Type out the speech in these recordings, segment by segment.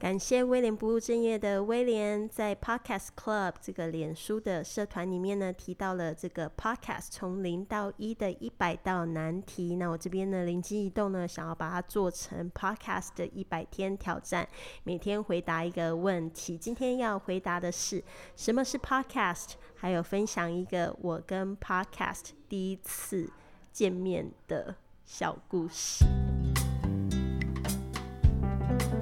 感谢威廉不务正业的威廉，在 Podcast Club 这个脸书的社团里面呢，提到了这个 Podcast 从零到一的一百道难题。那我这边呢，灵机一动呢，想要把它做成 Podcast 的一百天挑战，每天回答一个问题。今天要回答的是什么是 Podcast，还有分享一个我跟 Podcast 第一次见面的小故事。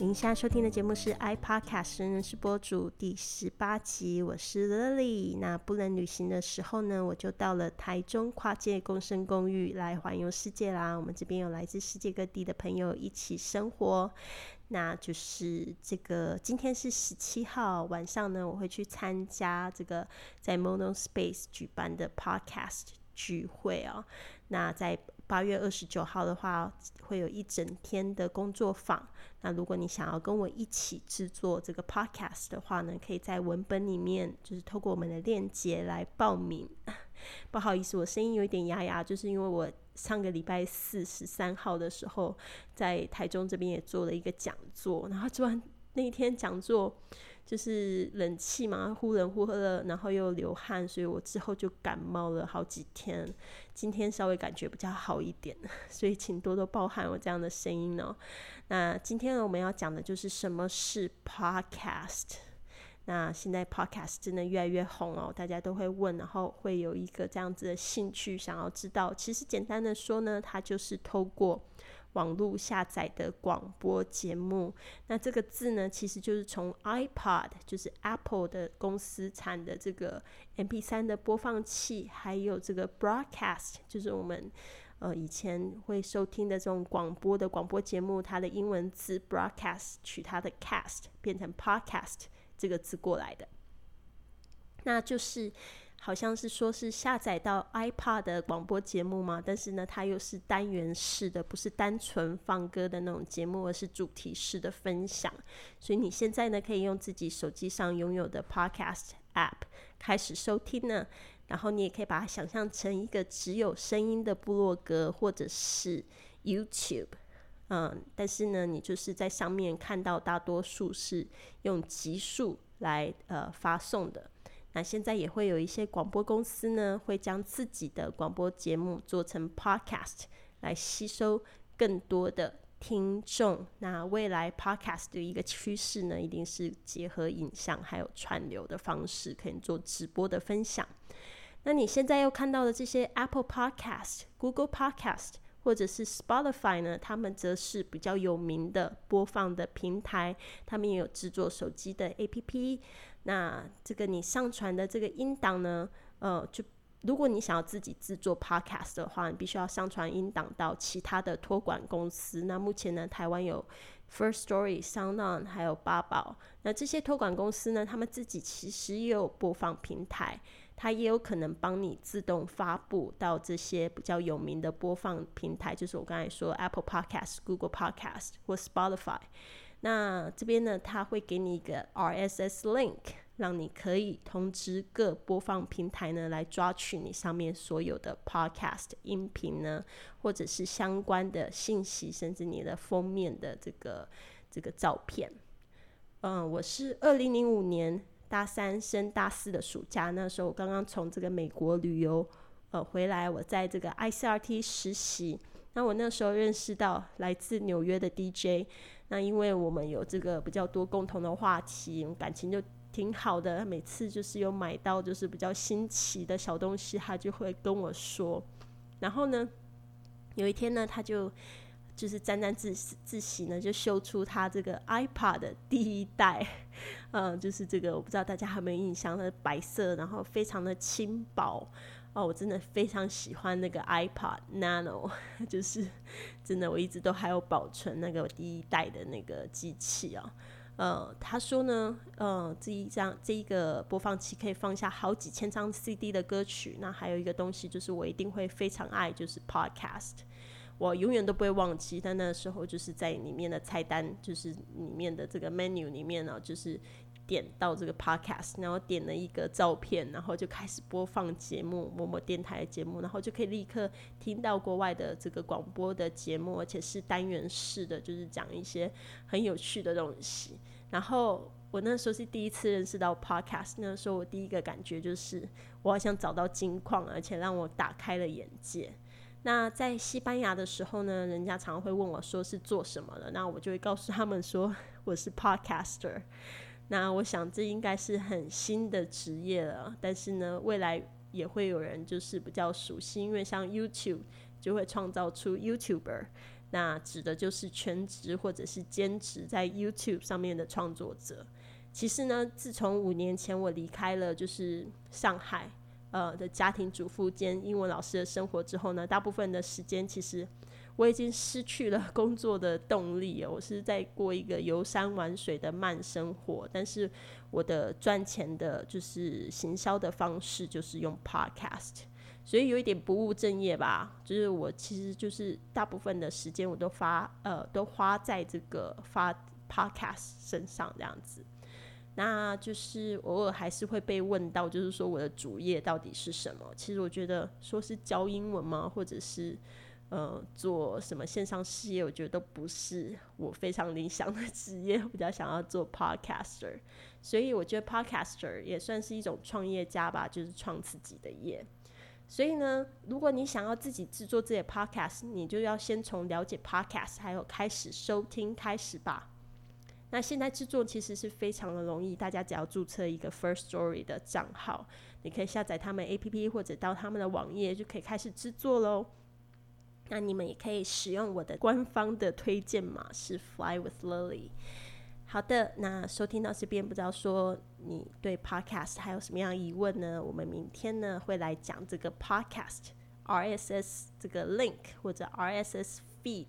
您现在收听的节目是 iPodcast 人人是播主第十八集，我是 Lily。那不能旅行的时候呢，我就到了台中跨界共生公寓来环游世界啦。我们这边有来自世界各地的朋友一起生活。那就是这个今天是十七号晚上呢，我会去参加这个在 Mono Space 举办的 Podcast 聚会哦。那在八月二十九号的话，会有一整天的工作坊。那如果你想要跟我一起制作这个 podcast 的话呢，可以在文本里面就是透过我们的链接来报名。不好意思，我声音有一点哑哑，就是因为我上个礼拜四十三号的时候在台中这边也做了一个讲座，然后做完那一天讲座。就是冷气嘛，忽冷忽热，然后又流汗，所以我之后就感冒了好几天。今天稍微感觉比较好一点，所以请多多包涵我这样的声音哦。那今天，我们要讲的就是什么是 Podcast。那现在 Podcast 真的越来越红哦，大家都会问，然后会有一个这样子的兴趣，想要知道。其实简单的说呢，它就是透过。网络下载的广播节目，那这个字呢，其实就是从 iPod，就是 Apple 的公司产的这个 MP3 的播放器，还有这个 Broadcast，就是我们呃以前会收听的这种广播的广播节目，它的英文字 Broadcast 取它的 cast 变成 Podcast 这个字过来的，那就是。好像是说是下载到 iPad 的广播节目嘛，但是呢，它又是单元式的，不是单纯放歌的那种节目，而是主题式的分享。所以你现在呢，可以用自己手机上拥有的 Podcast App 开始收听呢。然后你也可以把它想象成一个只有声音的部落格，或者是 YouTube。嗯，但是呢，你就是在上面看到大多数是用集数来呃发送的。那现在也会有一些广播公司呢，会将自己的广播节目做成 podcast 来吸收更多的听众。那未来 podcast 的一个趋势呢，一定是结合影像还有串流的方式，可以做直播的分享。那你现在又看到的这些 Apple Podcast、Google Podcast 或者是 Spotify 呢，他们则是比较有名的播放的平台，他们也有制作手机的 APP。那这个你上传的这个音档呢，呃，就如果你想要自己制作 podcast 的话，你必须要上传音档到其他的托管公司。那目前呢，台湾有 First Story、SoundOn 还有八宝。那这些托管公司呢，他们自己其实也有播放平台，它也有可能帮你自动发布到这些比较有名的播放平台，就是我刚才说 Apple Podcast、Google Podcast 或 Spotify。那这边呢，它会给你一个 RSS link，让你可以通知各播放平台呢来抓取你上面所有的 podcast 音频呢，或者是相关的信息，甚至你的封面的这个这个照片。嗯，我是二零零五年大三升大四的暑假，那时候我刚刚从这个美国旅游呃回来，我在这个 ICRT 实习。那我那时候认识到来自纽约的 DJ，那因为我们有这个比较多共同的话题，感情就挺好的。每次就是有买到就是比较新奇的小东西，他就会跟我说。然后呢，有一天呢，他就就是沾沾自自喜呢，就秀出他这个 iPad 的第一代，嗯，就是这个我不知道大家有没有印象，它白色，然后非常的轻薄。哦，我真的非常喜欢那个 iPod Nano，就是真的，我一直都还有保存那个第一代的那个机器啊。呃，他说呢，呃，这一张这一个播放器可以放下好几千张 CD 的歌曲。那还有一个东西，就是我一定会非常爱，就是 Podcast。我永远都不会忘记。但那时候就是在里面的菜单，就是里面的这个 menu 里面呢，就是点到这个 Podcast，然后点了一个照片，然后就开始播放节目，某某电台的节目，然后就可以立刻听到国外的这个广播的节目，而且是单元式的，就是讲一些很有趣的东西。然后我那时候是第一次认识到 podcast，那时候我第一个感觉就是我好像找到金矿，而且让我打开了眼界。那在西班牙的时候呢，人家常会问我说是做什么的，那我就会告诉他们说我是 podcaster。那我想这应该是很新的职业了，但是呢，未来也会有人就是比较熟悉，因为像 YouTube 就会创造出 YouTuber。那指的就是全职或者是兼职在 YouTube 上面的创作者。其实呢，自从五年前我离开了就是上海呃的家庭主妇兼英文老师的生活之后呢，大部分的时间其实我已经失去了工作的动力。我是在过一个游山玩水的慢生活，但是我的赚钱的就是行销的方式就是用 Podcast。所以有一点不务正业吧，就是我其实就是大部分的时间我都发呃都花在这个发 podcast 身上这样子，那就是偶尔还是会被问到，就是说我的主业到底是什么？其实我觉得说是教英文吗，或者是呃做什么线上事业，我觉得都不是我非常理想的职业，比较想要做 podcaster，所以我觉得 podcaster 也算是一种创业家吧，就是创自己的业。所以呢，如果你想要自己制作自己的 podcast，你就要先从了解 podcast 还有开始收听开始吧。那现在制作其实是非常的容易，大家只要注册一个 First Story 的账号，你可以下载他们 APP 或者到他们的网页就可以开始制作喽。那你们也可以使用我的官方的推荐码是 Fly with Lily。好的，那收听到这边，不知道说你对 podcast 还有什么样疑问呢？我们明天呢会来讲这个 podcast RSS 这个 link 或者 RSS feed